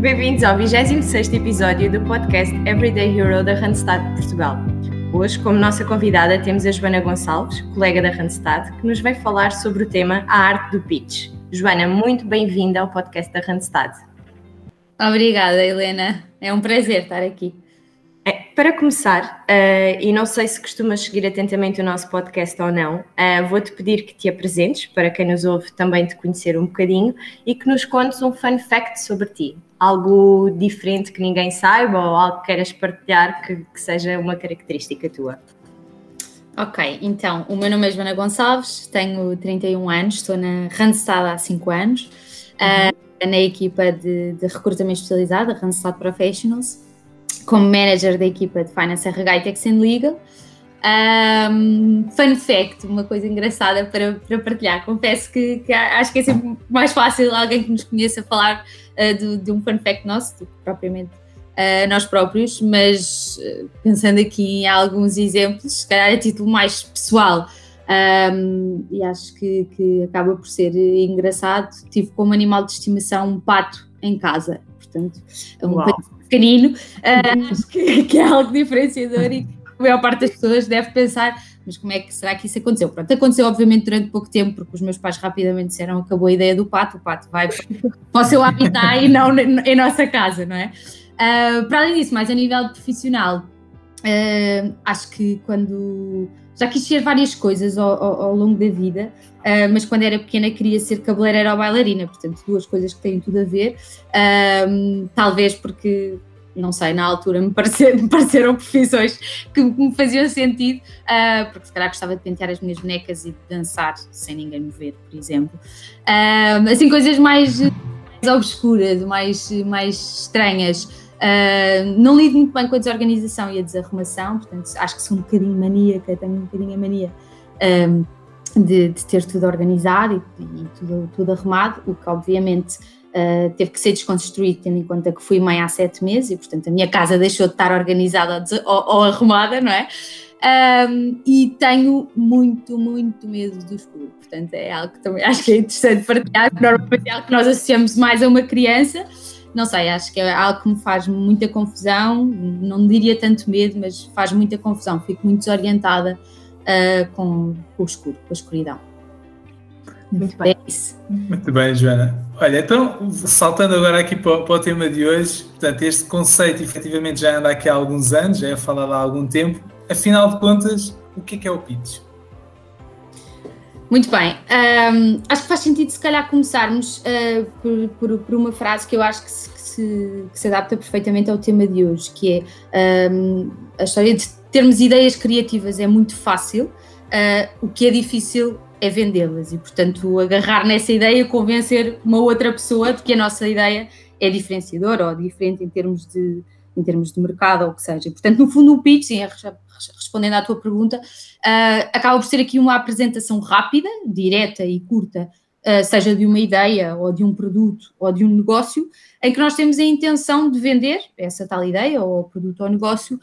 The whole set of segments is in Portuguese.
Bem-vindos ao 26 episódio do podcast Everyday Hero da Randstad Portugal. Hoje, como nossa convidada, temos a Joana Gonçalves, colega da Randstad, que nos vai falar sobre o tema A Arte do Pitch. Joana, muito bem-vinda ao podcast da Randstad. Obrigada, Helena. É um prazer estar aqui. É, para começar, uh, e não sei se costumas seguir atentamente o nosso podcast ou não, uh, vou-te pedir que te apresentes, para quem nos ouve também te conhecer um bocadinho, e que nos contes um fun fact sobre ti. Algo diferente que ninguém saiba ou algo que queiras partilhar que, que seja uma característica tua. Ok, então, o meu nome é Joana Gonçalves, tenho 31 anos, estou na Randstad há 5 anos, uh, na equipa de, de recrutamento especializado, Randstad Professionals, como manager da equipa de Finance RH e Tax and Legal. Um, fun fact, uma coisa engraçada para, para partilhar. Confesso que, que, acho que é sempre mais fácil alguém que nos conheça falar uh, de, de, um fun fact nosso do que propriamente uh, nós próprios, mas uh, pensando aqui em alguns exemplos, se calhar a título mais pessoal, um, e acho que, que acaba por ser engraçado. Tive como animal de estimação um pato em casa, portanto, é um pato pequenino, uh, acho que, que, é algo diferenciador e a maior parte das pessoas deve pensar, mas como é que será que isso aconteceu? Pronto, aconteceu obviamente durante pouco tempo, porque os meus pais rapidamente disseram acabou a ideia do pato, o pato vai para o seu habitat e não em nossa casa, não é? Uh, para além disso, mais a nível profissional, uh, acho que quando já quis ser várias coisas ao, ao, ao longo da vida, uh, mas quando era pequena queria ser cabeleireira ou bailarina, portanto, duas coisas que têm tudo a ver. Uh, talvez porque, não sei, na altura me, parecer, me pareceram profissões que me faziam sentido, uh, porque se calhar gostava de pentear as minhas bonecas e de dançar sem ninguém me ver, por exemplo. assim, coisas mais, mais obscuras, mais, mais estranhas. Uh, não lido muito bem com a desorganização e a desarrumação, portanto, acho que sou um bocadinho maníaca, tenho um bocadinho a mania um, de, de, ter tudo organizado e, e, tudo, tudo arrumado, o que obviamente uh, teve que ser desconstruído, tendo em conta que fui mãe há sete meses e, portanto, a minha casa deixou de estar organizada ou, ou arrumada, não é? Um, e tenho muito, muito medo do escuro. Portanto, é algo que também acho que é interessante partilhar, normalmente é algo que nós associamos mais a uma criança não sei, acho que é algo que me faz muita confusão, não diria tanto medo, mas faz muita confusão, fico muito desorientada uh, com, com, o escuro, com a escuridão. Muito bem. É isso. Muito bem, Joana. Olha, então, saltando agora aqui para, para, o tema de hoje, portanto, este conceito efetivamente já anda aqui há alguns anos, já é falado há algum tempo. Afinal de contas, o que é, que é o pitch? Muito bem. Um, acho que faz sentido, se calhar, começarmos uh, por, por, por, uma frase que eu acho que se, que se, que se adapta perfeitamente ao tema de hoje, que é um, a história de termos ideias criativas é muito fácil, uh, o que é difícil é vendê-las e, portanto, agarrar nessa ideia convencer uma outra pessoa de que a nossa ideia é diferenciadora ou diferente em termos de, em termos de mercado ou o que seja. Portanto, no fundo, o pitch, sim, respondendo à tua pergunta, uh, acaba por ser aqui uma apresentação rápida, direta e curta, uh, seja de uma ideia ou de um produto ou de um negócio, em que nós temos a intenção de vender essa tal ideia ou produto ou negócio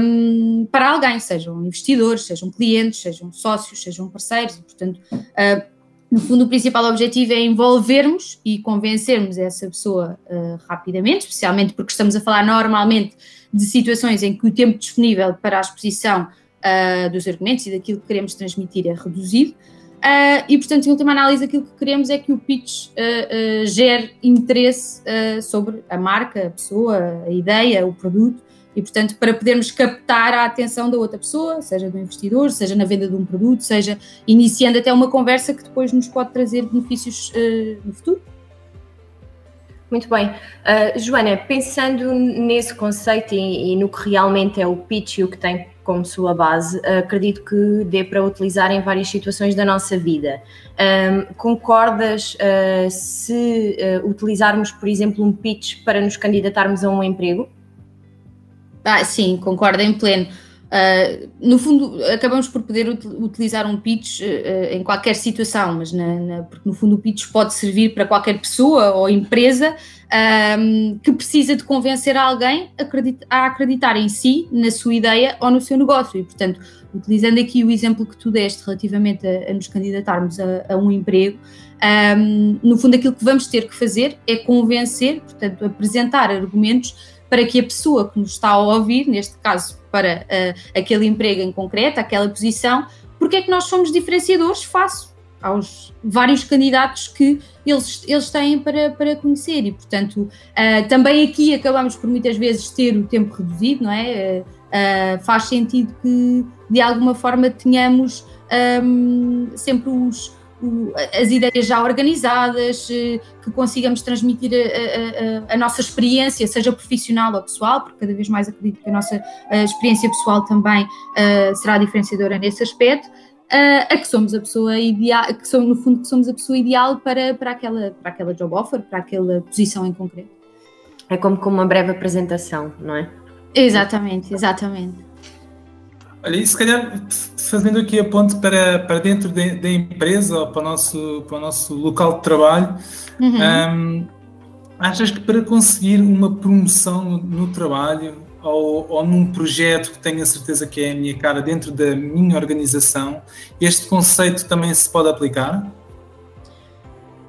um, para alguém, sejam investidores, sejam clientes, sejam sócios, sejam parceiros, e, portanto. Uh, no fundo, o principal objetivo é envolvermos e convencermos essa pessoa uh, rapidamente, especialmente porque estamos a falar normalmente de situações em que o tempo disponível para a exposição uh, dos argumentos e daquilo que queremos transmitir é reduzido. Uh, e, portanto, em última análise, aquilo que queremos é que o pitch gere interesse sobre a marca, a pessoa, a ideia, o produto, e, portanto, para podermos captar a atenção da outra pessoa, seja do investidor, seja na venda de um produto, seja iniciando até uma conversa que depois nos pode trazer benefícios no futuro. Muito bem. Uh, Joana, pensando nesse conceito e, e, no que realmente é o pitch e o que tem como sua base, uh, acredito que dê para utilizar em várias situações da nossa vida. Um, concordas uh, se utilizarmos, por exemplo, um pitch para nos candidatarmos a um emprego? Ah, sim, concordo em pleno. Uh, no fundo, acabamos por poder utilizar um pitch uh, em qualquer situação, mas na, na, porque no fundo o pitch pode servir para qualquer pessoa ou empresa que precisa de convencer alguém a a acreditar em si, na sua ideia ou no seu negócio. E, portanto, utilizando aqui o exemplo que tu deste relativamente a, a nos candidatarmos a, a um emprego, no fundo aquilo que vamos ter que fazer é convencer, portanto, apresentar argumentos para que a pessoa que nos está a ouvir, neste caso para uh, aquele emprego em concreto, aquela posição, porque é que nós somos diferenciadores face aos vários candidatos que eles, eles têm para, para conhecer e, portanto, uh, também aqui acabamos por muitas vezes ter o tempo reduzido, não é? Uh, faz sentido que de alguma forma tenhamos um, sempre os, as ideias já organizadas, eh, que consigamos transmitir a, a, a, nossa experiência, seja profissional ou pessoal, porque cada vez mais acredito que a nossa experiência pessoal também uh, será diferenciadora nesse aspecto, uh, a que somos a pessoa ideal, que somos, no fundo que somos a pessoa ideal para, para, aquela, para aquela job offer, para aquela posição em concreto. É como com uma breve apresentação, não é? Exatamente, exatamente. Olha, e se calhar fazendo aqui a ponte para, para dentro da empresa ou para o, nosso, para o nosso local de trabalho, uhum. um, achas que para conseguir uma promoção no, no trabalho ou, ou, num projeto que tenha certeza que é a minha cara dentro da minha organização, este conceito também se pode aplicar?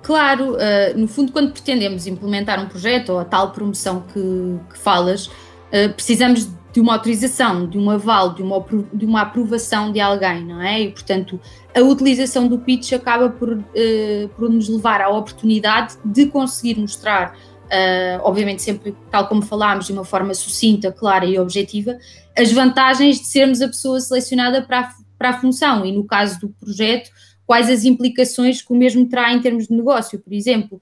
Claro, uh, no fundo, quando pretendemos implementar um projeto ou a tal promoção que, que falas, uh, precisamos de uma autorização, de um aval, de uma, de uma aprovação de alguém, não é? E, portanto, a utilização do pitch acaba por, uh, por nos levar à oportunidade de conseguir mostrar, uh, obviamente sempre, tal como falámos, de uma forma sucinta, clara e objetiva, as vantagens de sermos a pessoa selecionada para a, para a função e, no caso do projeto, quais as implicações que o mesmo terá em termos de negócio, por exemplo.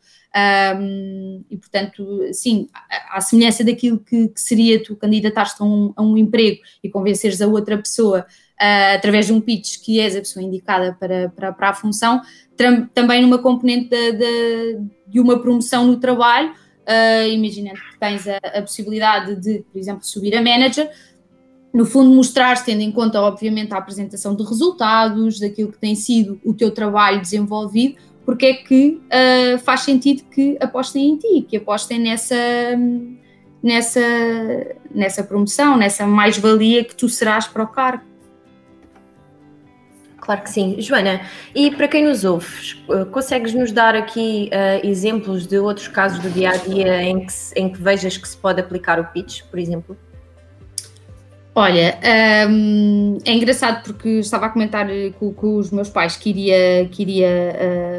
Um, e, portanto, sim, à semelhança daquilo que, que seria tu candidatares a um, a um emprego e convenceres a outra pessoa uh, através de um pitch que és a pessoa indicada para, para, para a função, também numa componente de, de, de, uma promoção no trabalho, uh, imaginando que tens a, a possibilidade de, por exemplo, subir a manager, no fundo, mostrar, tendo em conta, obviamente, a apresentação de resultados, daquilo que tem sido o teu trabalho desenvolvido, porque é que uh, faz sentido que apostem em ti, que apostem nessa, nessa, nessa promoção, nessa mais-valia que tu serás para o cargo. Claro que sim. Joana, e para quem nos ouve, ah, consegues nos dar aqui uh, exemplos de outros casos do dia a dia em que, em que vejas que se pode aplicar o pitch, por exemplo? Olha, um, é engraçado porque estava a comentar com, com os meus pais que iria, que iria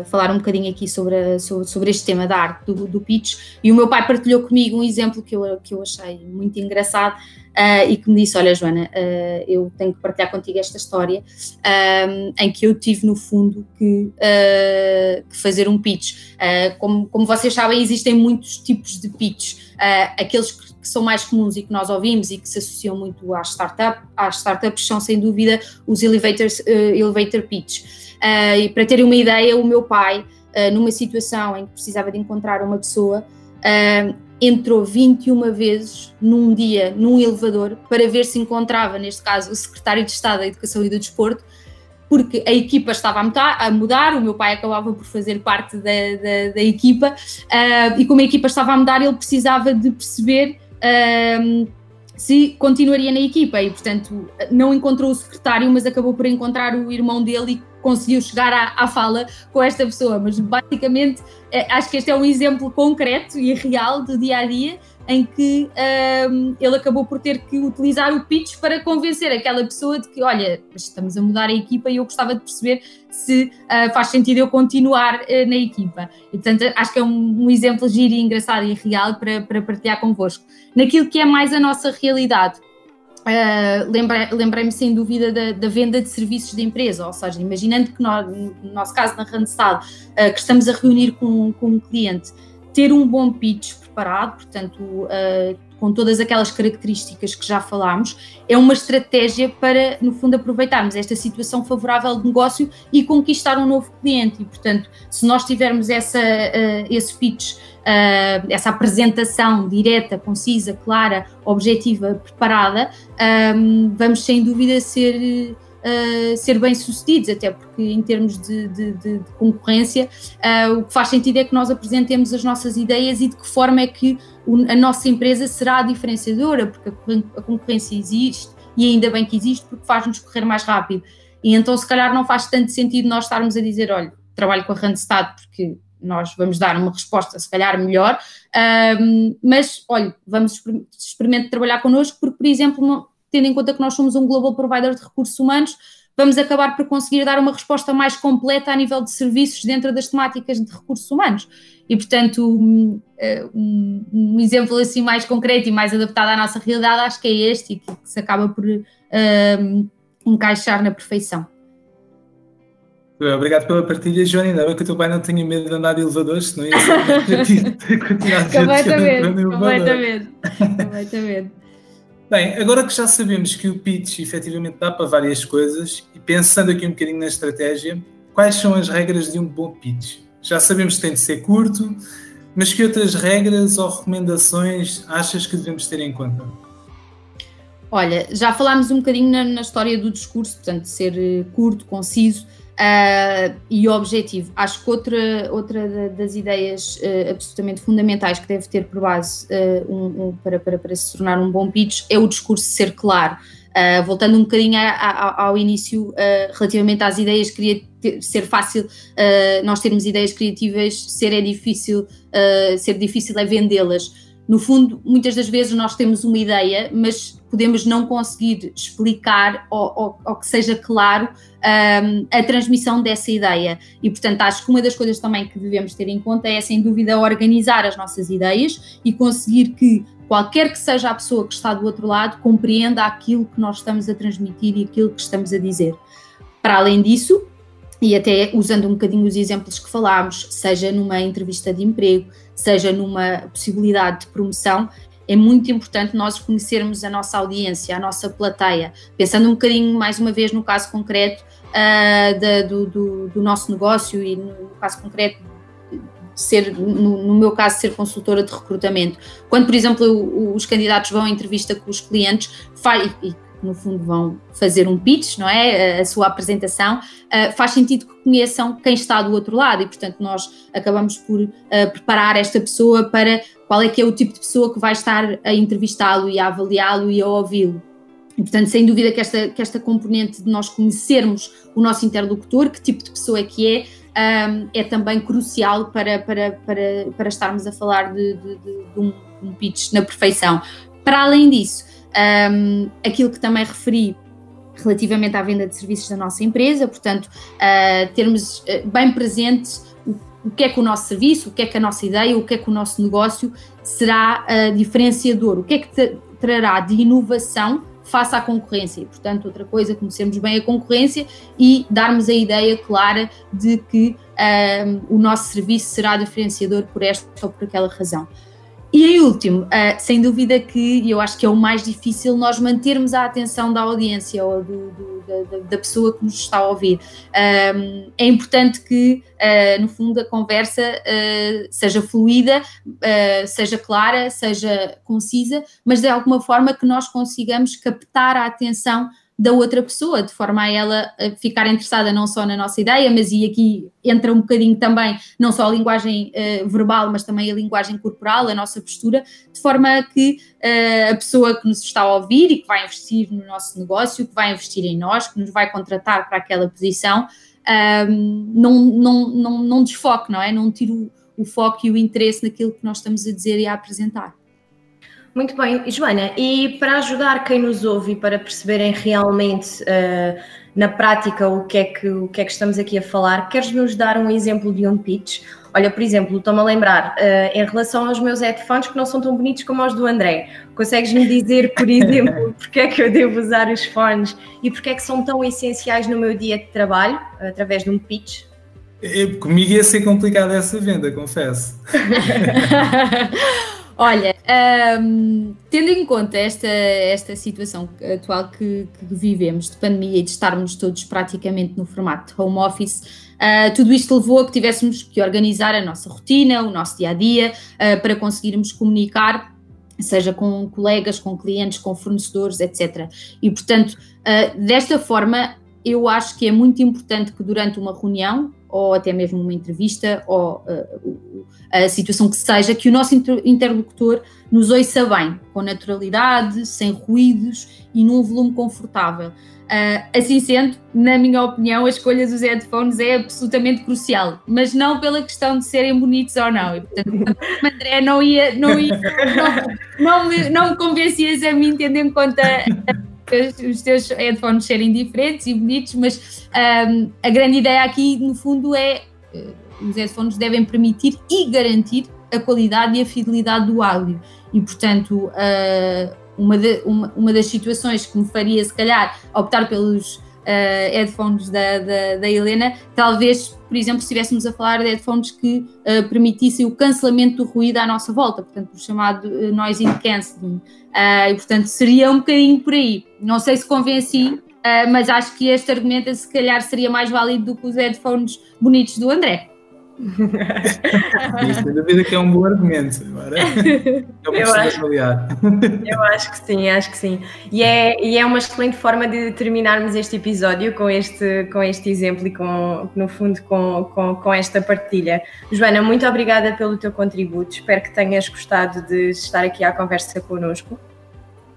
uh, falar um bocadinho aqui sobre, a, sobre, sobre, este tema da arte do, do pitch e o meu pai partilhou comigo um exemplo que eu, que eu achei muito engraçado uh, e que me disse, olha Joana, uh, eu tenho que partilhar contigo esta história um, em que eu tive no fundo que, que fazer um pitch. como, como vocês sabem, existem muitos tipos de pitch, aqueles que que são mais comuns e que nós ouvimos e que se associam muito às, startup, às startups são sem dúvida os elevators, uh, elevator pitch. Uh, e para terem uma ideia, o meu pai, uh, numa situação em que precisava de encontrar uma pessoa, entrou 21 vezes num dia num elevador para ver se encontrava, neste caso, o secretário de Estado da Educação e do Desporto, porque a equipa estava a mudar, o meu pai acabava por fazer parte da, da, da equipa, uh, e como a equipa estava a mudar, ele precisava de perceber um, se continuaria na equipa e, portanto, não encontrou o secretário, mas acabou por encontrar o irmão dele e conseguiu chegar à, à fala com esta pessoa. Mas, basicamente, eh, acho que este é um exemplo concreto e real do dia a dia em que um, ele acabou por ter que utilizar o pitch para convencer aquela pessoa de que, olha, estamos a mudar a equipa e eu gostava de perceber se uh, faz sentido eu continuar uh, na equipa. E, portanto, acho que é um, um exemplo giro e engraçado e real para, para partilhar convosco. Naquilo que é mais a nossa realidade, Uh, lembrei-me sem dúvida da, da, venda de serviços de empresa, ou seja, imaginando que nós, no nosso caso na Randstad, uh, que estamos a reunir com, com um cliente ter um bom pitch preparado, portanto, uh, com todas aquelas características que já falámos, é uma estratégia para, no fundo, aproveitarmos esta situação favorável de negócio e conquistar um novo cliente. E, portanto, se nós tivermos essa, uh, esse pitch, uh, essa apresentação direta, concisa, clara, objetiva, preparada, um, vamos sem dúvida ser uh, ser bem-sucedidos, até porque em termos de, de, de, de concorrência, uh, o que faz sentido é que nós apresentemos as nossas ideias e de que forma é que a nossa empresa será diferenciadora, porque a concorrência existe e ainda bem que existe porque faz-nos correr mais rápido. E então, se calhar, não faz tanto sentido nós estarmos a dizer: olha, trabalho com a Randstad porque nós vamos dar uma resposta, se calhar, melhor, um, mas olha, vamos experimentar trabalhar connosco, porque, por exemplo, tendo em conta que nós somos um global provider de recursos humanos, vamos acabar por conseguir dar uma resposta mais completa a nível de serviços dentro das temáticas de recursos humanos. E, portanto, um, um, um exemplo assim mais concreto e mais adaptado à nossa realidade, acho que é este e que, se acaba por um, encaixar na perfeição. Obrigado pela partilha, Joana. Ainda bem que o teu pai não tinha medo de andar de elevadores, senão ia ser completamente, completamente, completamente. Bem, agora que já sabemos que o pitch efetivamente dá para várias coisas, e pensando aqui um bocadinho na estratégia, quais são as regras de um bom pitch? Já sabemos que tem de ser curto, mas que outras regras ou recomendações achas que devemos ter em conta? Olha, já falámos um bocadinho na, na história do discurso, portanto, ser eh, curto, conciso, Uh, e objetivo. Acho que outra, outra das ideias uh, absolutamente fundamentais que deve ter por base uh, um, um, para, para, para, se tornar um bom pitch é o discurso ser claro. voltando um bocadinho a, a, ao início, relativamente às ideias, queria ter, ser fácil nós termos ideias criativas, ser é difícil, ser difícil é vendê-las no fundo, muitas das vezes nós temos uma ideia, mas podemos não conseguir explicar ou, ou, ou que seja claro um, a transmissão dessa ideia. E, portanto, acho que uma das coisas também que devemos ter em conta é, sem dúvida, organizar as nossas ideias e conseguir que qualquer que seja a pessoa que está do outro lado compreenda aquilo que nós estamos a transmitir e aquilo que estamos a dizer. Para além disso, e até usando um bocadinho os exemplos que falámos, seja numa entrevista de emprego, seja numa possibilidade de promoção, é muito importante nós conhecermos a nossa audiência, a nossa plateia. Pensando um bocadinho, mais uma vez, no caso concreto uh, da, do, do, do, nosso negócio e no caso concreto ser, no, no, meu caso, ser consultora de recrutamento. Quando, por exemplo, os candidatos vão à entrevista com os clientes, faz, e no fundo vão fazer um pitch, não é? A sua apresentação, uh, faz sentido que conheçam quem está do outro lado e, portanto, nós acabamos por uh, preparar esta pessoa para qual é que é o tipo de pessoa que vai estar a entrevistá-lo e a avaliá-lo e a ouvi-lo. E, portanto, sem dúvida que esta, que esta componente de nós conhecermos o nosso interlocutor, que tipo de pessoa é que é, um, ah, é também crucial para, para, para, para estarmos a falar de, de, de, de um, um pitch na perfeição. Para além disso, um, aquilo que também referi relativamente à venda de serviços da nossa empresa, portanto, uh, termos uh, bem presente o, que é que o nosso serviço, o que é que a nossa ideia, o que é que o nosso negócio será uh, diferenciador, o que é que trará de inovação face à concorrência. E, portanto, outra coisa, conhecermos bem a concorrência e darmos a ideia clara de que o nosso serviço será diferenciador por esta ou por aquela razão. E em último, uh, sem dúvida que eu acho que é o mais difícil nós mantermos a atenção da audiência ou do, do, da, da, pessoa que nos está a ouvir. Um, é importante que, uh, no fundo, a conversa uh, seja fluida, seja clara, seja concisa, mas de alguma forma que nós consigamos captar a atenção da outra pessoa, de forma a ela ficar interessada não só na nossa ideia, mas e aqui entra um bocadinho também, não só a linguagem uh, verbal, mas também a linguagem corporal, a nossa postura, de forma a que uh, a pessoa que nos está a ouvir e que vai investir no nosso negócio, que vai investir em nós, que nos vai contratar para aquela posição, uh, não, não, não, não desfoque, não é? Não tire o, o foco e o interesse naquilo que nós estamos a dizer e a apresentar. Muito bem, Joana, e para ajudar quem nos ouve e para perceberem realmente uh, na prática o que, é que, o que é que estamos aqui a falar, queres nos dar um exemplo de um pitch? Olha, por exemplo, estou-me a lembrar, uh, em relação aos meus headphones que não são tão bonitos como os do André, consegues-me dizer, por exemplo, porque é que eu devo usar os fones e porque é que são tão essenciais no meu dia de trabalho, através de um pitch? Comigo ia ser complicado essa venda, confesso. Olha, um, tendo em conta esta, esta situação atual que, que, vivemos de pandemia e de estarmos todos praticamente no formato de home office, uh, tudo isto levou a que tivéssemos que organizar a nossa rotina, o nosso dia a dia, uh, para conseguirmos comunicar, seja com colegas, com clientes, com fornecedores, etc. E portanto, uh, desta forma, eu acho que é muito importante que durante uma reunião ou até mesmo uma entrevista, ou uh, a situação que seja, que o nosso interlocutor nos ouça bem, com naturalidade, sem ruídos e num volume confortável. Uh, assim sendo, na minha opinião, a escolha dos headphones é absolutamente crucial, mas não pela questão de serem bonitos ou não. E, portanto, André não ia, não, ia, não, não, me, não me convencias a mim, tendo em conta os teus headphones serem diferentes e bonitos, mas um, a grande ideia aqui, no fundo, é uh, os headphones devem permitir e garantir a qualidade e a fidelidade do áudio. E, portanto, uh, uma, de, uma, uma, das situações que me faria, se calhar, optar pelos uh, headphones da, da, da, Helena, talvez, por exemplo, se estivéssemos a falar de headphones que uh, permitissem o cancelamento do ruído à nossa volta, portanto, o chamado uh, noise cancelling. e, portanto, seria um bocadinho por aí. Não sei se convenci, mas acho que este argumento, se calhar, seria mais válido do que os headphones bonitos do André. Sem dúvida que é um bom argumento. Agora é eu, acho, eu acho que sim, acho que sim. E é, e é uma excelente forma de terminarmos este episódio com este, com este exemplo e com, no fundo com, com, com esta partilha. Joana, muito obrigada pelo teu contributo. Espero que tenhas gostado de estar aqui à conversa connosco.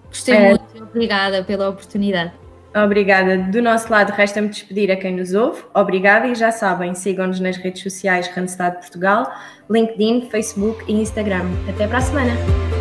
Gostei é, muito, obrigada pela oportunidade. Obrigada. Do nosso lado, resta-me despedir a quem nos ouve. Obrigada e já sabem, sigam-nos nas redes sociais Randstad Portugal, LinkedIn, Facebook e Instagram. Até para a semana!